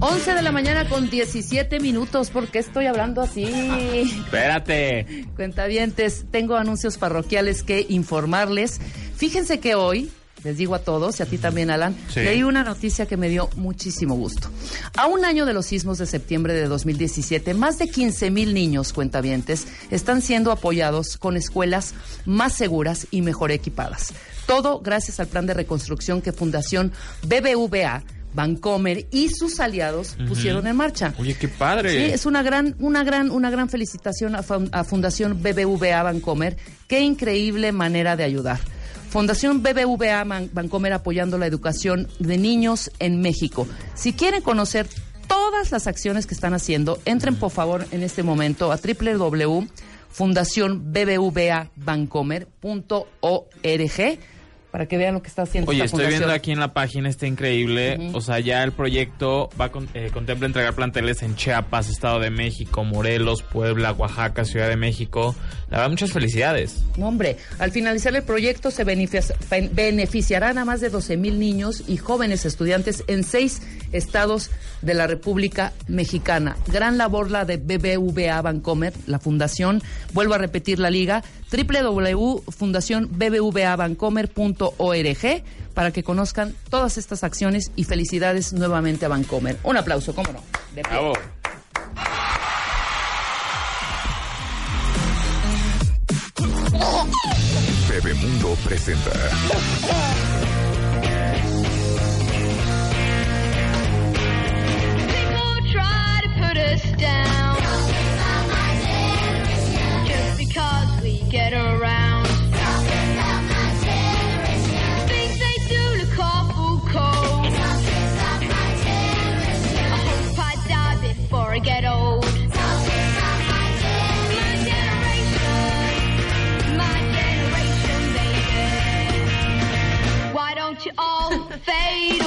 11 de la mañana con 17 minutos. ¿Por qué estoy hablando así? Espérate. Cuentavientes, tengo anuncios parroquiales que informarles. Fíjense que hoy, les digo a todos y a ti también, Alan, Sí. leí una noticia que me dio muchísimo gusto. A un año de los sismos de septiembre de 2017, más de 15 mil niños cuentavientes están siendo apoyados con escuelas más seguras y mejor equipadas. Todo gracias al plan de reconstrucción que Fundación BBVA, Bancomer y sus aliados pusieron en marcha. Oye, qué padre. Sí, es una gran, una gran, una gran felicitación a, Fun- a Fundación BBVA Bancomer. Qué increíble manera de ayudar. Fundación BBVA Bancomer apoyando la educación de niños en México. Si quieren conocer todas las acciones que están haciendo, entren por favor en este momento a www.fundacionbbvabancomer.org para que vean lo que está haciendo Oye, esta estoy fundación. viendo aquí en la página, está increíble. O sea, ya el proyecto va con- eh, contempla entregar planteles en Chiapas, Estado de México, Morelos, Puebla, Oaxaca, Ciudad de México. La verdad, muchas felicidades. No, hombre, al finalizar el proyecto se beneficia- ben- beneficiarán a más de 12 mil niños y jóvenes estudiantes en seis estados de la República Mexicana. Gran labor la de BBVA Bancomer, la fundación. Vuelvo a repetir la liga, www.fundacionbbvabancomer.org para que conozcan todas estas acciones y felicidades nuevamente a Bancomer. Un aplauso, ¿cómo no? De pie. Bravo. Bebemundo presenta. People try to put us down.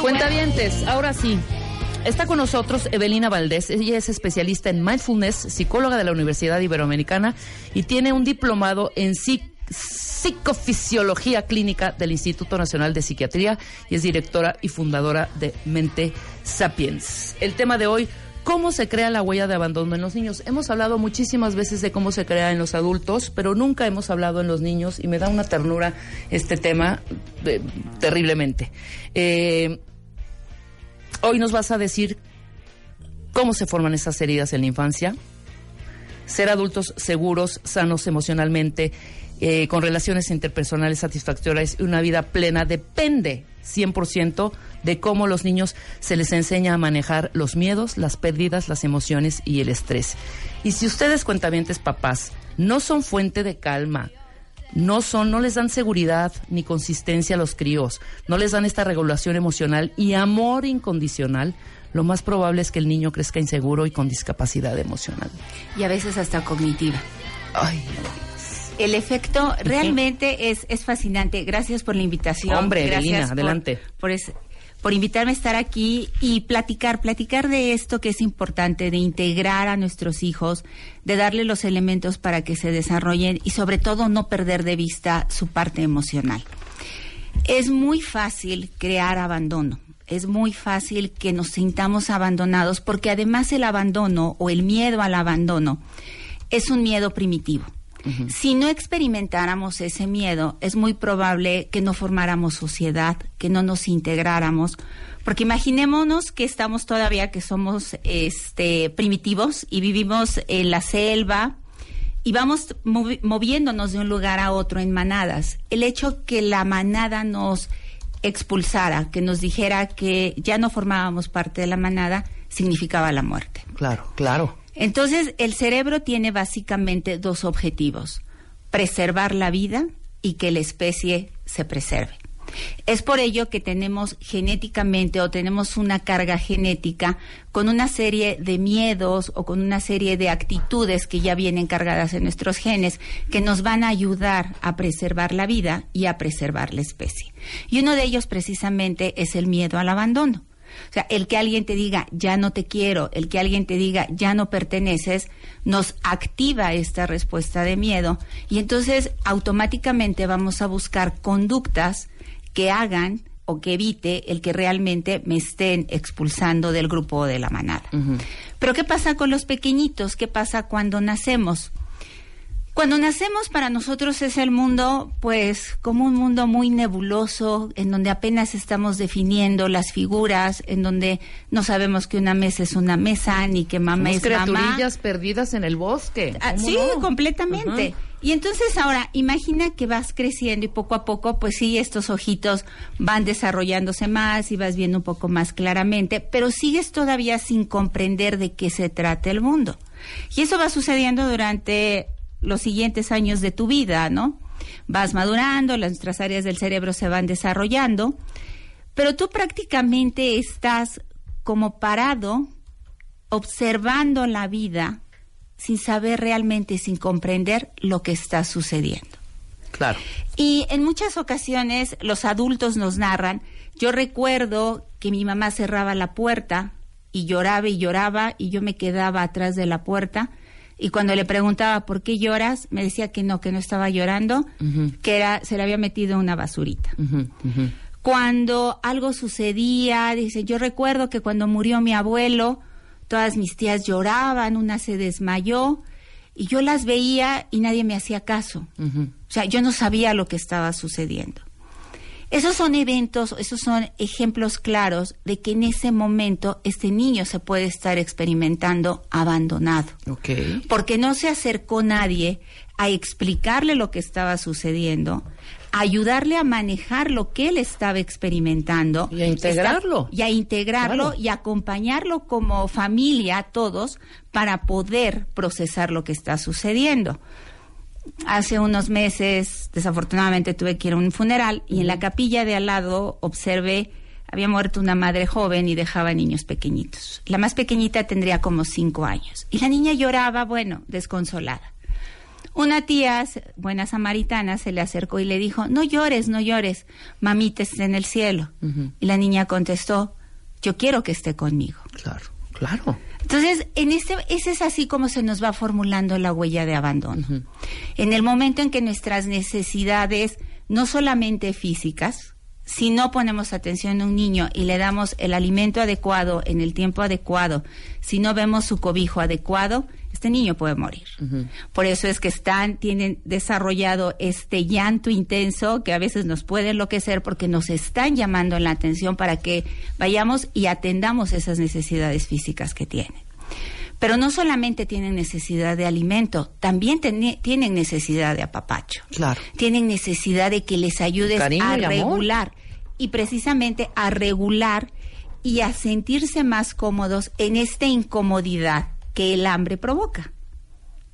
Cuentavientes, ahora sí. Está con nosotros Evelina Valdés. Ella es especialista en mindfulness, psicóloga de la Universidad Iberoamericana y tiene un diplomado en psic- psicofisiología clínica del Instituto Nacional de Psiquiatría y es directora y fundadora de Mente Sapiens. El tema de hoy, ¿cómo se crea la huella de abandono en los niños? Hemos hablado muchísimas veces de cómo se crea en los adultos, pero nunca hemos hablado en los niños y me da una ternura este tema eh, terriblemente. Eh, Hoy nos vas a decir cómo se forman esas heridas en la infancia, ser adultos seguros, sanos emocionalmente, eh, con relaciones interpersonales satisfactorias y una vida plena depende 100% de cómo los niños se les enseña a manejar los miedos, las pérdidas, las emociones y el estrés. Y si ustedes cuentavientes papás no son fuente de calma, no son, no les dan seguridad ni consistencia a los críos, no les dan esta regulación emocional y amor incondicional, lo más probable es que el niño crezca inseguro y con discapacidad emocional. y a veces hasta cognitiva. Ay, El efecto realmente es, es fascinante. Gracias por la invitación. Hombre, Gracias por- adelante. Por, es- por invitarme a estar aquí y platicar, platicar de esto que es importante, de integrar a nuestros hijos, de darle los elementos para que se desarrollen y sobre todo no perder de vista su parte emocional. Es muy fácil crear abandono. Es muy fácil que nos sintamos abandonados porque además el abandono o el miedo al abandono es un miedo primitivo. Si no experimentáramos ese miedo, es muy probable que no formáramos sociedad, que no nos integráramos, porque imaginémonos que estamos todavía que somos este primitivos y vivimos en la selva, y vamos movi- moviéndonos de un lugar a otro en manadas. El hecho que la manada nos expulsara, que nos dijera que ya no formábamos parte de la manada, significaba la muerte. claro, claro. Entonces, el cerebro tiene básicamente dos objetivos, preservar la vida y que la especie se preserve. Es por ello que tenemos genéticamente o tenemos una carga genética con una serie de miedos o con una serie de actitudes que ya vienen cargadas en nuestros genes que nos van a ayudar a preservar la vida y a preservar la especie. Y uno de ellos precisamente es el miedo al abandono. O sea, el que alguien te diga, ya no te quiero, el que alguien te diga, ya no perteneces, nos activa esta respuesta de miedo y entonces automáticamente vamos a buscar conductas que hagan o que evite el que realmente me estén expulsando del grupo o de la manada. Pero ¿qué pasa con los pequeñitos? ¿Qué pasa cuando nacemos? Cuando nacemos para nosotros es el mundo, pues, como un mundo muy nebuloso, en donde apenas estamos definiendo las figuras, en donde no sabemos que una mesa es una mesa, ni que mamá Somos es mamá. criaturillas perdidas en el bosque. Ah, ¿Cómo sí, no? completamente. Y entonces ahora, imagina que vas creciendo y poco a poco, pues sí, estos ojitos van desarrollándose más y vas viendo un poco más claramente, pero sigues todavía sin comprender de qué se trata el mundo. Y eso va sucediendo durante los siguientes años de tu vida, ¿no? Vas madurando, las nuestras áreas del cerebro se van desarrollando, pero tú prácticamente estás como parado observando la vida sin saber realmente, sin comprender lo que está sucediendo. Claro. Y en muchas ocasiones los adultos nos narran, yo recuerdo que mi mamá cerraba la puerta y lloraba y lloraba y yo me quedaba atrás de la puerta y cuando le preguntaba por qué lloras, me decía que no, que no estaba llorando, que era se le había metido una basurita. Cuando algo sucedía, dice, yo recuerdo que cuando murió mi abuelo, todas mis tías lloraban, una se desmayó y yo las veía y nadie me hacía caso. O sea, yo no sabía lo que estaba sucediendo. Esos son eventos, esos son ejemplos claros de que en ese momento este niño se puede estar experimentando abandonado porque no se acercó nadie a explicarle lo que estaba sucediendo, a ayudarle a manejar lo que él estaba experimentando. Y a integrarlo. Está- y a integrarlo Claro. y acompañarlo como familia, todos, para poder procesar lo que está sucediendo. Hace unos meses, desafortunadamente, tuve que ir a un funeral y en la capilla de al lado observé, había muerto una madre joven y dejaba niños pequeñitos. La más pequeñita tendría como cinco años. Y la niña lloraba, bueno, desconsolada. Una tía, buena samaritana, se le acercó y le dijo, no llores, no llores, mamita está en el cielo. Y la niña contestó, yo quiero que esté conmigo. Claro, claro. Entonces, en este, ese es así como se nos va formulando la huella de abandono. En el momento en que nuestras necesidades, no solamente físicas, si no ponemos atención a un niño y le damos el alimento adecuado en el tiempo adecuado, si no vemos su cobijo adecuado, este niño puede morir. Por eso es que están, tienen desarrollado este llanto intenso que a veces nos puede enloquecer porque nos están llamando la atención para que vayamos y atendamos esas necesidades físicas que tienen. Pero no solamente tienen necesidad de alimento, también tienen necesidad de apapacho. Claro. Tienen necesidad de que les ayudes Cariño a y regular y precisamente a regular y a sentirse más cómodos en esta incomodidad que el hambre provoca.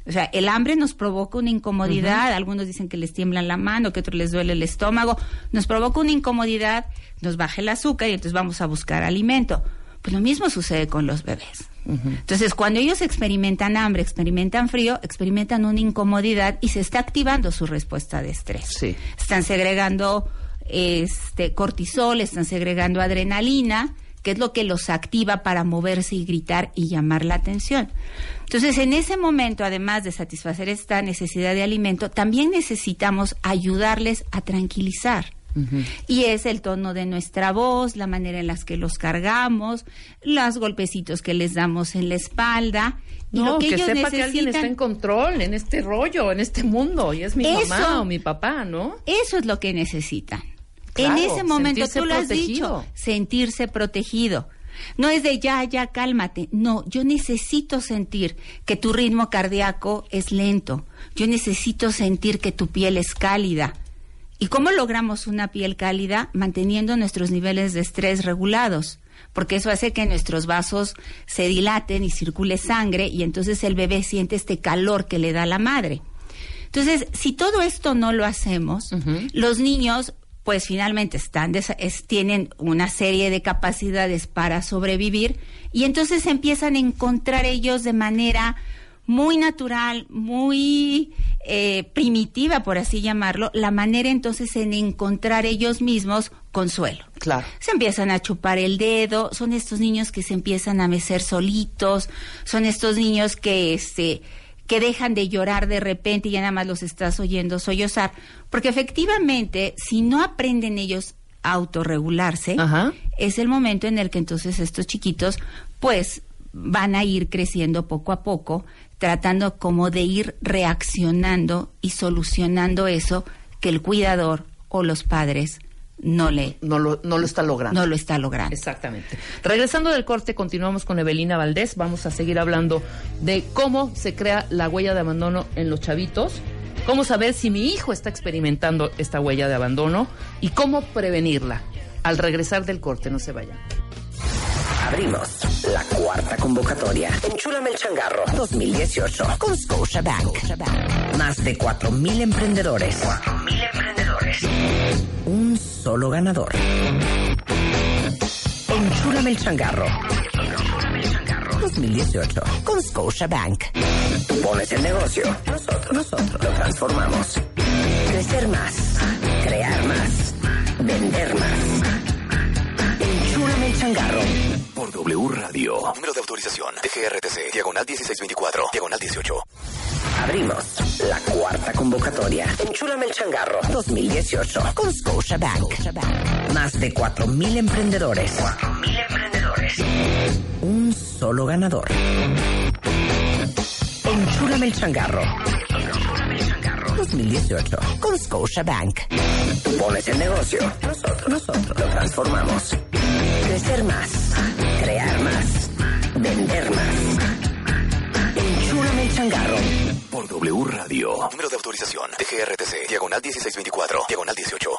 O sea, el hambre nos provoca una incomodidad, algunos dicen que les tiembla la mano, que otros les duele el estómago, nos provoca una incomodidad, nos baja el azúcar y entonces vamos a buscar alimento. Pues lo mismo sucede con los bebés. Entonces, cuando ellos experimentan hambre, experimentan frío, experimentan una incomodidad y se está activando su respuesta de estrés. Sí. Están segregando este cortisol, están segregando adrenalina, que es lo que los activa para moverse y gritar y llamar la atención. Entonces, en ese momento, además de satisfacer esta necesidad de alimento, también necesitamos ayudarles a tranquilizar. Y es el tono de nuestra voz, la manera en las que los cargamos, los golpecitos que les damos en la espalda. Y lo que, que, ellos sepa que alguien está en necesitan- control en este rollo, en este mundo, y es mi Eso. mamá o mi papá, ¿no? Eso es lo que necesitan. Claro, en ese momento, tú lo has protegido. dicho, sentirse protegido. No es de ya, ya, cálmate. No, yo necesito sentir que tu ritmo cardíaco es lento. Yo necesito sentir que tu piel es cálida. ¿Y cómo logramos una piel cálida? Manteniendo nuestros niveles de estrés regulados. Porque eso hace que nuestros vasos se dilaten y circule sangre y entonces el bebé siente este calor que le da la madre. Entonces, si todo esto no lo hacemos, los niños pues finalmente están es- tienen una serie de capacidades para sobrevivir y entonces empiezan a encontrar ellos de manera muy natural, muy eh, primitiva, por así llamarlo, la manera entonces en encontrar ellos mismos consuelo. Claro. Se empiezan a chupar el dedo, son estos niños que se empiezan a mecer solitos, son estos niños que este que dejan de llorar de repente y ya nada más los estás oyendo sollozar, porque efectivamente si no aprenden ellos a autorregularse, Ajá. es el momento en el que entonces estos chiquitos pues van a ir creciendo poco a poco, tratando como de ir reaccionando y solucionando eso que el cuidador o los padres no le No lo, no lo está logrando. no lo está logrando. Exactamente. Regresando del corte, continuamos con Evelina Valdés. Vamos a seguir hablando de cómo se crea la huella de abandono en los chavitos, cómo saber si mi hijo está experimentando esta huella de abandono y cómo prevenirla. Al regresar del corte, no se vayan. Abrimos la cuarta convocatoria. Enchúlame el changarro 2018 con Scotiabank. Más de 4.000 emprendedores. 4.000 emprendedores. Un solo ganador. Enchúlame el changarro. 2018 con Scotiabank. Tú pones el negocio. Nosotros, nosotros lo transformamos. Crecer más. Crear más. Vender más. Enchúlame el changarro. W Radio. Número de autorización. DGRTC. Diagonal 1624. Diagonal 18. Abrimos la cuarta convocatoria. Enchúlame el changarro 2018 con Scotiabank. Más de 4.000 emprendedores. 4.000 emprendedores. Un solo ganador. Enchúlame el changarro. 2018 con Scotiabank. Tú pones el negocio. Nosotros, nosotros lo transformamos. Crecer más. Más. Vender más. Enchúlame el changarro. Por W Radio. Número de autorización. DGRTC. Diagonal 1624. Diagonal 18.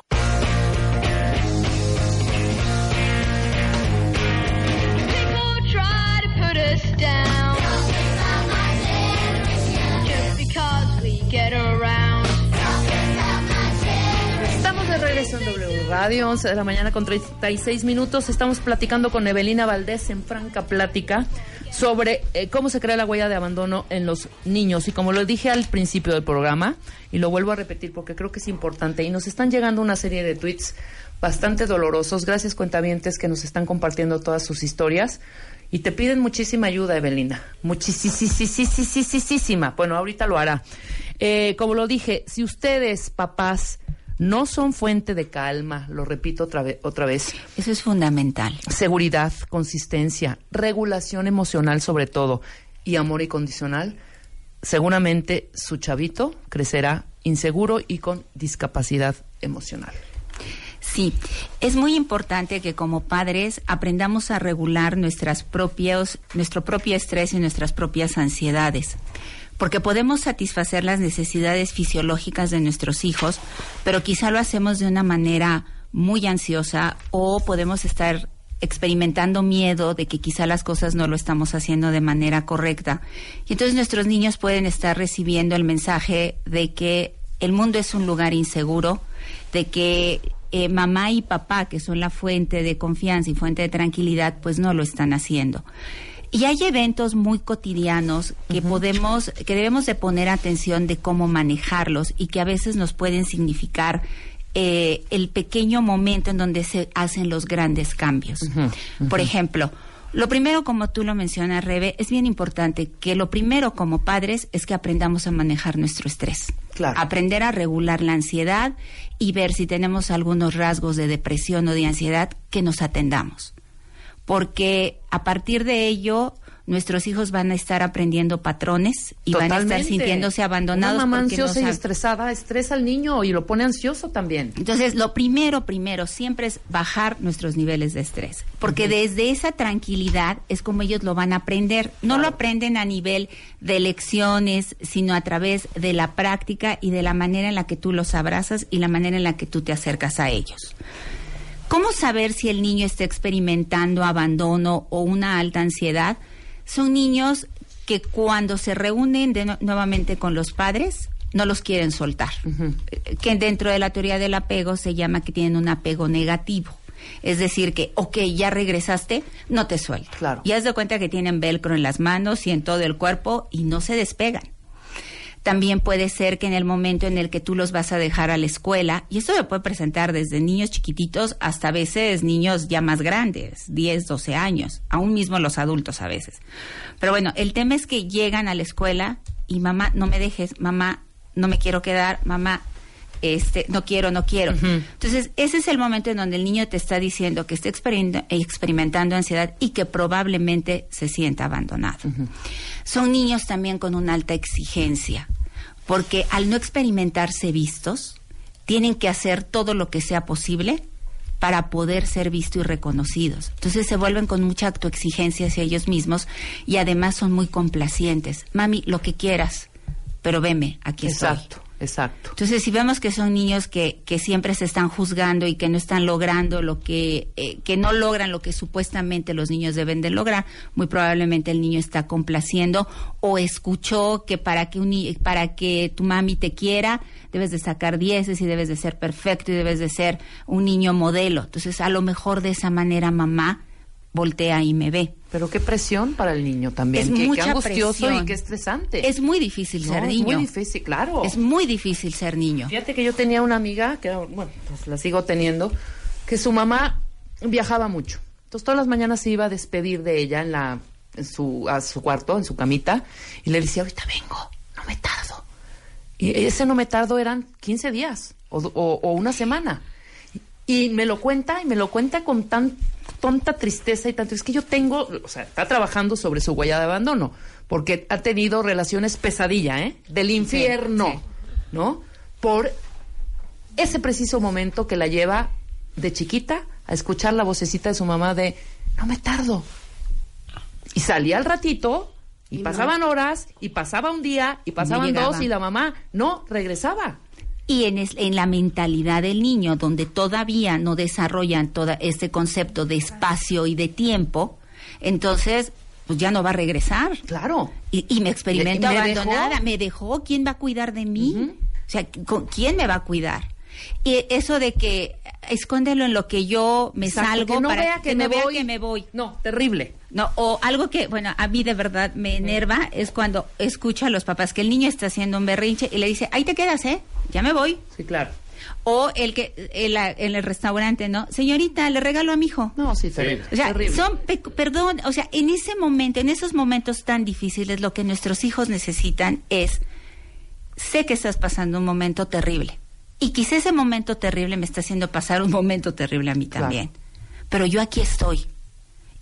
Radio, 11 de la mañana con 36 minutos. Estamos platicando con Evelina Valdés en franca plática sobre eh, cómo se crea la huella de abandono en los niños. Y como lo dije al principio del programa, y lo vuelvo a repetir porque creo que es importante, y nos están llegando una serie de tweets bastante dolorosos. Gracias, cuentavientes, que nos están compartiendo todas sus historias. Y te piden muchísima ayuda, Evelina. Muchísima. Bueno, ahorita lo hará. Eh, como lo dije, si ustedes, papás, no son fuente de calma, lo repito otra, vez otra vez, Eso es fundamental. seguridad, consistencia, regulación emocional sobre todo y amor incondicional, seguramente su chavito crecerá inseguro y con discapacidad emocional. Sí, es muy importante que como padres aprendamos a regular nuestras propios, nuestro propio estrés y nuestras propias ansiedades. Porque podemos satisfacer las necesidades fisiológicas de nuestros hijos, pero quizá lo hacemos de una manera muy ansiosa o podemos estar experimentando miedo de que quizá las cosas no lo estamos haciendo de manera correcta. Y entonces nuestros niños pueden estar recibiendo el mensaje de que el mundo es un lugar inseguro, de que eh, mamá y papá, que son la fuente de confianza y fuente de tranquilidad, pues no lo están haciendo. Y hay eventos muy cotidianos que podemos, que debemos de poner atención de cómo manejarlos y que a veces nos pueden significar eh, el pequeño momento en donde se hacen los grandes cambios. Por ejemplo, lo primero, como tú lo mencionas, Rebe, es bien importante que lo primero como padres es que aprendamos a manejar nuestro estrés. Claro. Aprender a regular la ansiedad y ver si tenemos algunos rasgos de depresión o de ansiedad que nos atendamos. Porque a partir de ello nuestros hijos van a estar aprendiendo patrones y van a estar sintiéndose abandonados. Una mamá porque no ansiosa y estresada estresa al niño y lo pone ansioso también. entonces, lo primero, primero, siempre es bajar nuestros niveles de estrés, porque desde esa tranquilidad es como ellos lo van a aprender. No lo aprenden a nivel de lecciones, sino a través de la práctica y de la manera en la que tú los abrazas y la manera en la que tú te acercas a ellos. ¿Cómo saber si el niño está experimentando abandono o una alta ansiedad? Son niños que cuando se reúnen de nu- nuevamente con los padres no los quieren soltar. Eh, Que dentro de la teoría del apego se llama que tienen un apego negativo. Es decir, que, ok, ya regresaste, no te suelto. Claro. Y haz de cuenta que tienen velcro en las manos y en todo el cuerpo y no se despegan. También puede ser que en el momento en el que tú los vas a dejar a la escuela, y esto se puede presentar desde niños chiquititos hasta a veces niños ya más grandes, 10, 12 años, aún mismo los adultos a veces. Pero bueno, el tema es que llegan a la escuela y mamá, no me dejes, mamá, no me quiero quedar, mamá, este, no quiero, no quiero. Entonces, ese es el momento en donde el niño te está diciendo que está experimentando ansiedad y que probablemente se sienta abandonado. Son niños también con una alta exigencia, porque al no experimentarse vistos, tienen que hacer todo lo que sea posible para poder ser vistos y reconocidos. Entonces se vuelven con mucha autoexigencia hacia ellos mismos y además son muy complacientes. Mami, lo que quieras, pero veme, aquí estoy. Exacto. Entonces, si vemos que son niños que, que siempre se están juzgando y que no están logrando lo que, eh, que no logran lo que supuestamente los niños deben de lograr, muy probablemente el niño está complaciendo o escuchó que para que un, para que tu mami te quiera, debes de sacar dieces y debes de ser perfecto y debes de ser un niño modelo. Entonces, a lo mejor de esa manera mamá voltea y me ve. Pero qué presión para el niño también. Es qué, qué mucha angustioso presión. y qué estresante. Es muy difícil No, ser es niño. muy difícil, claro. Es muy difícil ser niño. Fíjate que yo tenía una amiga, que bueno, pues la sigo teniendo, que su mamá viajaba mucho. Entonces todas las mañanas se iba a despedir de ella en la en su a su cuarto, en su camita, y le decía, "Ahorita vengo, no me tardo." Y ese no me tardo eran 15 días o, o- o una semana. Y me lo cuenta y me lo cuenta con tan tonta tristeza y tanto. Es que yo tengo, o sea, está trabajando sobre su huella de abandono, porque ha tenido relaciones pesadilla, ¿eh? Del infierno, sí. ¿no? Por ese preciso momento que la lleva de chiquita a escuchar la vocecita de su mamá de, no me tardo. Y salía al ratito, y, pasaban horas, y pasaba un día, y pasaban dos, y la mamá no regresaba. Y en, es- en la mentalidad del niño, donde todavía no desarrollan todo este concepto de espacio y de tiempo, entonces pues ya no va a regresar. Claro. Y, y me experimento me abandonada, dejó. me dejó, ¿quién va a cuidar de mí? O sea, ¿con ¿quién me va a cuidar? Y eso de que escóndelo en lo que yo me Exacto, salgo que no para vea que, me vea voy. que me voy. No, terrible. No, o algo que, bueno, a mí de verdad me enerva es cuando escucho a los papás que el niño está haciendo un berrinche y le dice, ahí te quedas, ¿eh? Ya me voy. Sí, claro. O el que en, en el restaurante, ¿no? Señorita, le regalo a mi hijo. No, sí, terrible. O sea, terrible. son, pe- perdón, o sea, en ese momento, en esos momentos tan difíciles, lo que nuestros hijos necesitan es, sé que estás pasando un momento terrible. Y quizá ese momento terrible me está haciendo pasar un momento terrible a mí Claro. también. Pero yo aquí estoy.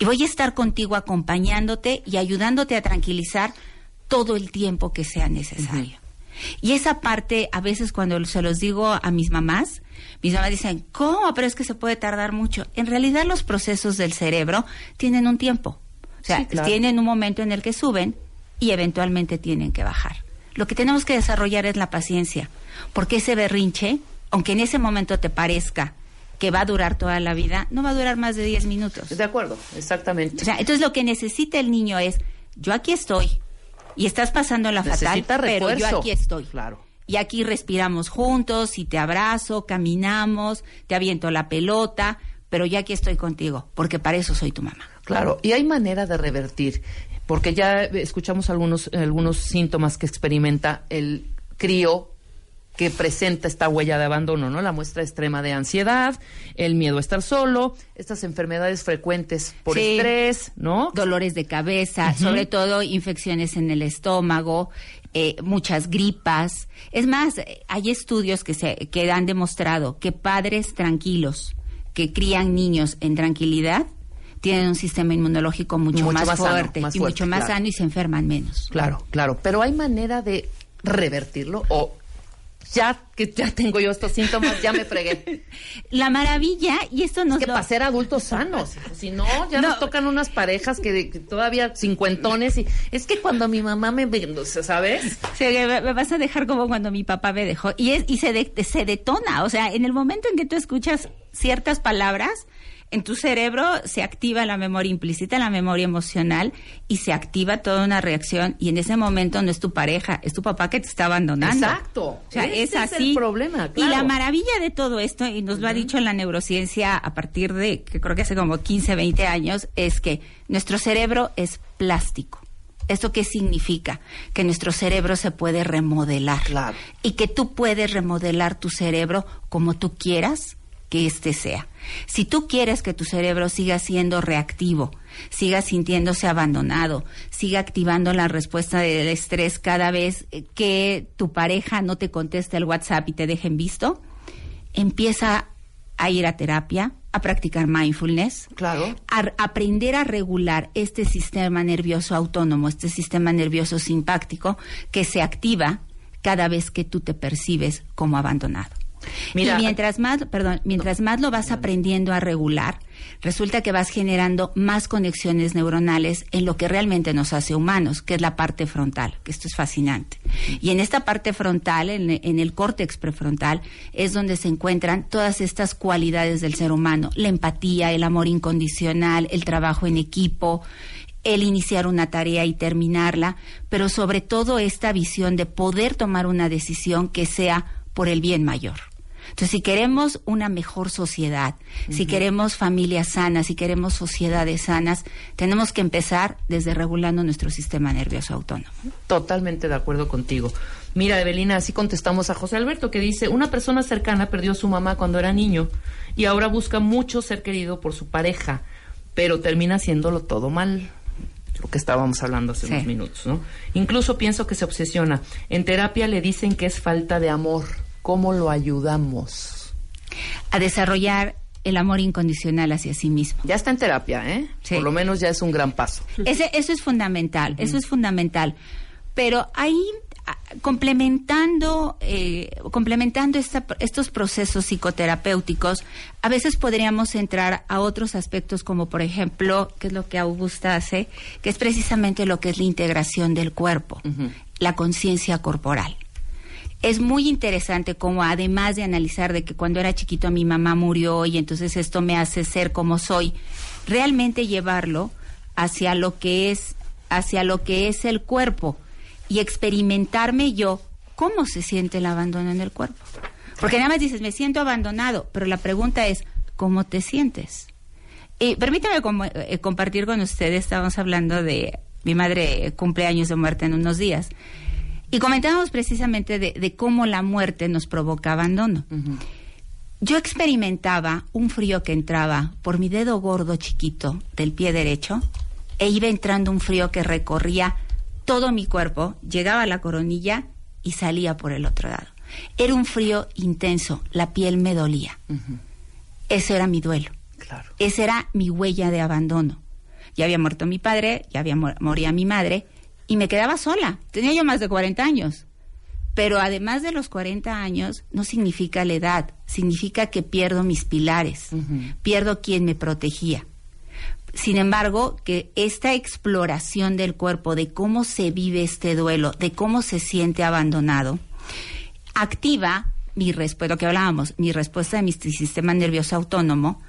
Y voy a estar contigo acompañándote y ayudándote a tranquilizar todo el tiempo que sea necesario. Y esa parte, a veces cuando se los digo a mis mamás, mis mamás dicen, ¿cómo? Pero es que se puede tardar mucho. En realidad los procesos del cerebro tienen un tiempo. O sea, Sí, claro. tienen un momento en el que suben y eventualmente tienen que bajar. Lo que tenemos que desarrollar es la paciencia, porque ese berrinche, aunque en ese momento te parezca que va a durar toda la vida, no va a durar más de 10 minutos. De acuerdo, exactamente. O sea, entonces lo que necesita el niño es, yo aquí estoy, y estás pasando la fatal, Necesita pero yo aquí estoy. Claro. Y aquí respiramos juntos, y te abrazo, caminamos, te aviento la pelota, pero yo aquí estoy contigo, porque para eso soy tu mamá. Claro, y hay manera de revertir, porque ya escuchamos algunos, algunos síntomas que experimenta el crío que presenta esta huella de abandono, ¿no? La muestra extrema de ansiedad, el miedo a estar solo, estas enfermedades frecuentes por Sí. estrés, ¿no? Dolores de cabeza, sobre todo infecciones en el estómago, eh, muchas gripas. Es más, hay estudios que, se, que han demostrado que padres tranquilos que crían niños en tranquilidad tienen un sistema inmunológico mucho, Mucho más, más sano, fuerte y mucho más claro. sano y se enferman menos. Claro, claro, pero hay manera de revertirlo o ya que ya tengo yo estos síntomas, ya me fregué. La maravilla, y esto nos que lo- para ser adultos sanos. Si no, ya No. nos tocan unas parejas que, que todavía cincuentones y es que cuando mi mamá me ¿sabes? Sí, me vas a dejar como cuando mi papá me dejó. Y, es, y se, de- se detona. O sea, en el momento en que tú escuchas ciertas palabras, en tu cerebro se activa la memoria implícita, la memoria emocional y se activa toda una reacción y en ese momento no es tu pareja, es tu papá que te está abandonando. Exacto. O sea, Ese es es así. el problema, Y la claro. maravilla de todo esto, y nos lo ha dicho la neurociencia a partir de, que creo que hace como 15, 20 años, es que nuestro cerebro es plástico. ¿Esto qué significa? Que nuestro cerebro se puede remodelar. Claro. Y que tú puedes remodelar tu cerebro como tú quieras que éste sea. Si tú quieres que tu cerebro siga siendo reactivo, siga sintiéndose abandonado, siga activando la respuesta del estrés cada vez eh, que tu pareja no te conteste el WhatsApp y te dejen visto, empieza a ir a terapia, a practicar mindfulness, Claro. a aprender a regular este sistema nervioso autónomo, este sistema nervioso simpáctico que se activa cada vez que tú te percibes como abandonado. Mira- y mientras más, perdón, mientras más lo vas aprendiendo a regular, resulta que vas generando más conexiones neuronales en lo que realmente nos hace humanos, que es la parte frontal, que esto es fascinante. Y en esta parte frontal, en, en el córtex prefrontal, es donde se encuentran todas estas cualidades del ser humano, la empatía, el amor incondicional, el trabajo en equipo, el iniciar una tarea y terminarla, pero sobre todo esta visión de poder tomar una decisión que sea por el bien mayor. Entonces, si queremos una mejor sociedad, si queremos familias sanas, si queremos sociedades sanas, tenemos que empezar desde regulando nuestro sistema nervioso autónomo. Totalmente de acuerdo contigo. Mira, Evelina, así contestamos a José Alberto que dice, una persona cercana perdió a su mamá cuando era niño y ahora busca mucho ser querido por su pareja, pero termina haciéndolo todo mal. Lo que estábamos hablando hace Sí. unos minutos, ¿no? Incluso pienso que se obsesiona. En terapia le dicen que es falta de amor. ¿Cómo lo ayudamos? A desarrollar el amor incondicional hacia sí mismo. Ya está en terapia, ¿eh? Sí. Por lo menos ya es un gran paso. Ese, eso es fundamental, eso es fundamental. Pero ahí, ah, complementando, eh, complementando esta- estos procesos psicoterapéuticos, a veces podríamos entrar a otros aspectos como, por ejemplo, que es lo que Augusta hace, que es precisamente lo que es la integración del cuerpo, la conciencia corporal. Es muy interesante como además de analizar de que cuando era chiquito mi mamá murió y entonces esto me hace ser como soy, realmente llevarlo hacia lo que es hacia lo que es el cuerpo y experimentarme yo cómo se siente el abandono en el cuerpo. Porque nada más dices, me siento abandonado, pero la pregunta es, ¿cómo te sientes? Y permítame eh, compartir con ustedes, estábamos hablando de mi madre cumple años de muerte en unos días. Y comentábamos precisamente de, de cómo la muerte nos provoca abandono. Yo experimentaba un frío que entraba por mi dedo gordo chiquito del pie derecho e iba entrando un frío que recorría todo mi cuerpo, llegaba a la coronilla y salía por el otro lado. Era un frío intenso, la piel me dolía. Ese era mi duelo. Claro. Esa era mi huella de abandono. Ya había muerto mi padre, ya había moría mi madre y me quedaba sola. Tenía yo más de 40 años. Pero además de los 40 años, no significa la edad, significa que pierdo mis pilares, pierdo quien me protegía. Sin embargo, que esta exploración del cuerpo, de cómo se vive este duelo, de cómo se siente abandonado, activa mi respuesta, lo que hablábamos, mi respuesta de mi sistema nervioso autónomo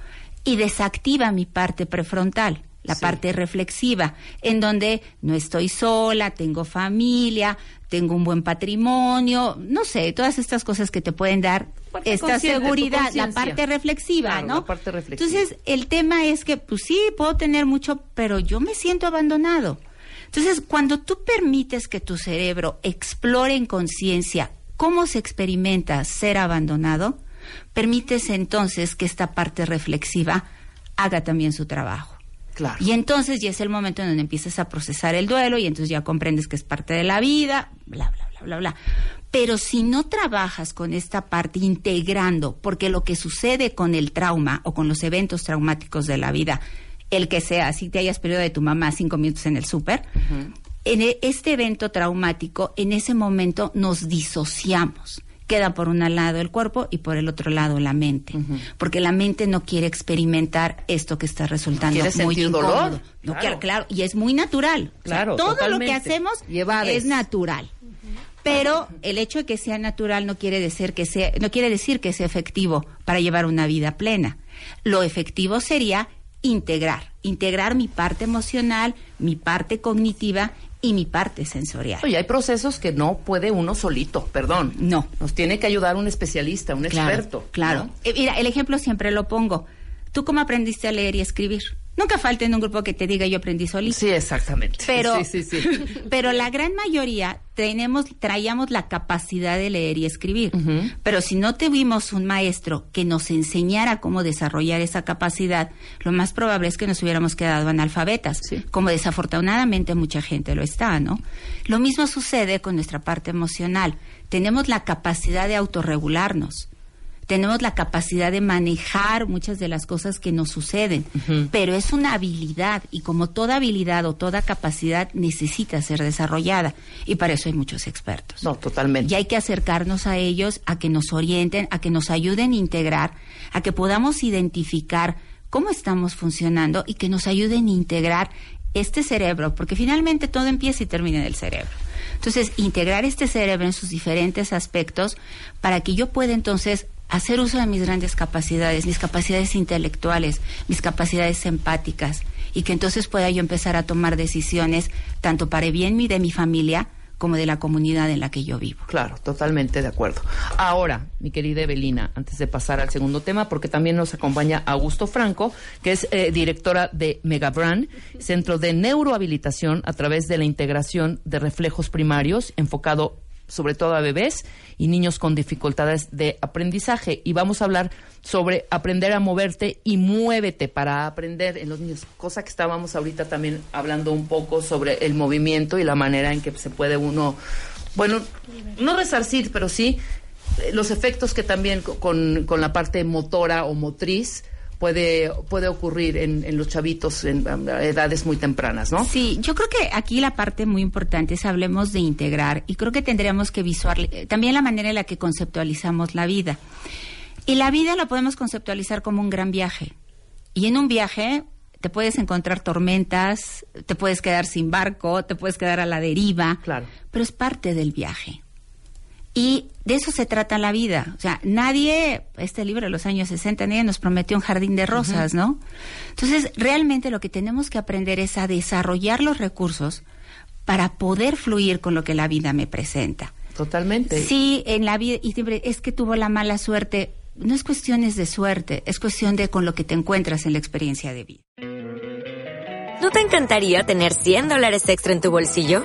y desactiva mi parte prefrontal, la parte reflexiva, en donde no estoy sola, tengo familia, tengo un buen patrimonio, no sé, todas estas cosas que te pueden dar Parte esta seguridad, la parte reflexiva, Claro, ¿no? la parte reflexiva. Entonces, el tema es que, pues sí, puedo tener mucho, pero yo me siento abandonado. Entonces, cuando tú permites que tu cerebro explore en conciencia cómo se experimenta ser abandonado, permites entonces que esta parte reflexiva haga también su trabajo. Claro. Y entonces ya es el momento en donde empiezas a procesar el duelo y entonces ya comprendes que es parte de la vida, bla, bla, bla, bla, bla. Pero si no trabajas con esta parte integrando, porque lo que sucede con el trauma o con los eventos traumáticos de la vida, el que sea, si te hayas perdido de tu mamá cinco minutos en el súper, en e- este evento traumático, en ese momento nos disociamos. Queda por un lado el cuerpo y por el otro lado la mente. Porque la mente no quiere experimentar esto que está resultando Quiere muy incómodo. dolor, No claro. quiere- claro, y es muy natural. O sea, Claro, todo lo que hacemos es natural. Pero el hecho de que sea natural no quiere decir que sea, no quiere decir que sea efectivo para llevar una vida plena. Lo efectivo sería integrar, integrar mi parte emocional, mi parte cognitiva y mi parte sensorial. Oye, hay procesos que no puede uno solito, perdón. No. Nos tiene que ayudar un especialista, un Claro, experto. Claro. ¿no? Eh, mira, el ejemplo siempre lo pongo. ¿Tú cómo aprendiste a leer y escribir? Nunca falta en un grupo que te diga yo aprendí solito. Sí, exactamente. Pero, Sí, sí, sí. pero la gran mayoría tenemos, traíamos la capacidad de leer y escribir. Pero si no tuvimos un maestro que nos enseñara cómo desarrollar esa capacidad, lo más probable es que nos hubiéramos quedado analfabetas, como desafortunadamente mucha gente lo está, ¿no? Lo mismo sucede con nuestra parte emocional. Tenemos la capacidad de autorregularnos. Tenemos la capacidad de manejar muchas de las cosas que nos suceden, pero es una habilidad y como toda habilidad o toda capacidad necesita ser desarrollada y para eso hay muchos expertos. No, totalmente. Y hay que acercarnos a ellos, a que nos orienten, a que nos ayuden a integrar, a que podamos identificar cómo estamos funcionando y que nos ayuden a integrar este cerebro, porque finalmente todo empieza y termina en el cerebro. Entonces, integrar este cerebro en sus diferentes aspectos para que yo pueda entonces hacer uso de mis grandes capacidades, mis capacidades intelectuales, mis capacidades empáticas, y que entonces pueda yo empezar a tomar decisiones tanto para el bien de mi familia como de la comunidad en la que yo vivo. Claro, totalmente de acuerdo. Ahora, mi querida Evelina, antes de pasar al segundo tema, porque también nos acompaña Augusto Franco, que es eh, directora de Megabrand, Centro de Neurohabilitación a través de la integración de reflejos primarios, enfocado sobre todo a bebés y niños con dificultades de aprendizaje. Y vamos a hablar sobre aprender a moverte y muévete para aprender en los niños, cosa que estábamos ahorita también hablando un poco sobre el movimiento y la manera en que se puede uno, bueno, no resarcir, pero sí eh, los efectos que también co- con, con la parte motora o motriz puede, puede ocurrir en, en los chavitos en edades muy tempranas, ¿no? Sí, yo creo que aquí la parte muy importante es hablemos de integrar y creo que tendríamos que visualizar también la manera en la que conceptualizamos la vida. Y la vida la podemos conceptualizar como un gran viaje. Y en un viaje te puedes encontrar tormentas, te puedes quedar sin barco, te puedes quedar a la deriva, Claro. pero es parte del viaje. Y de eso se trata la vida. O sea, nadie, este libro de los años 60, nadie nos prometió un jardín de rosas, ¿no? Entonces, realmente lo que tenemos que aprender es a desarrollar los recursos para poder fluir con lo que la vida me presenta. Totalmente. Sí, en la vida, y siempre es que tuvo la mala suerte. No es cuestiones de suerte, es cuestión de con lo que te encuentras en la experiencia de vida. ¿No te encantaría tener 100 dólares extra en tu bolsillo?